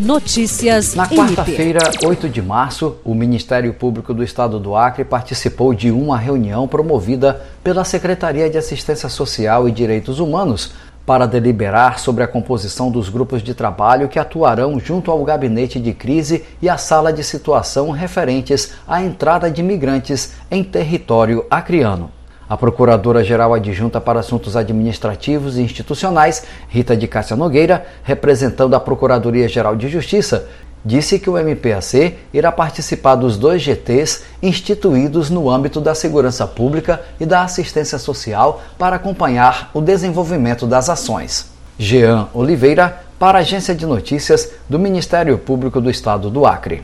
Notícias Na quarta-feira, 8 de março, o Ministério Público do Estado do Acre participou de uma reunião promovida pela Secretaria de Assistência Social e Direitos Humanos para deliberar sobre a composição dos grupos de trabalho que atuarão junto ao gabinete de crise e à sala de situação referentes à entrada de migrantes em território acreano. A Procuradora-Geral Adjunta para Assuntos Administrativos e Institucionais, Rita de Cássia Nogueira, representando a Procuradoria-Geral de Justiça, disse que o MPAC irá participar dos dois GTs instituídos no âmbito da segurança pública e da assistência social para acompanhar o desenvolvimento das ações. Jean Oliveira, para a Agência de Notícias do Ministério Público do Estado do Acre.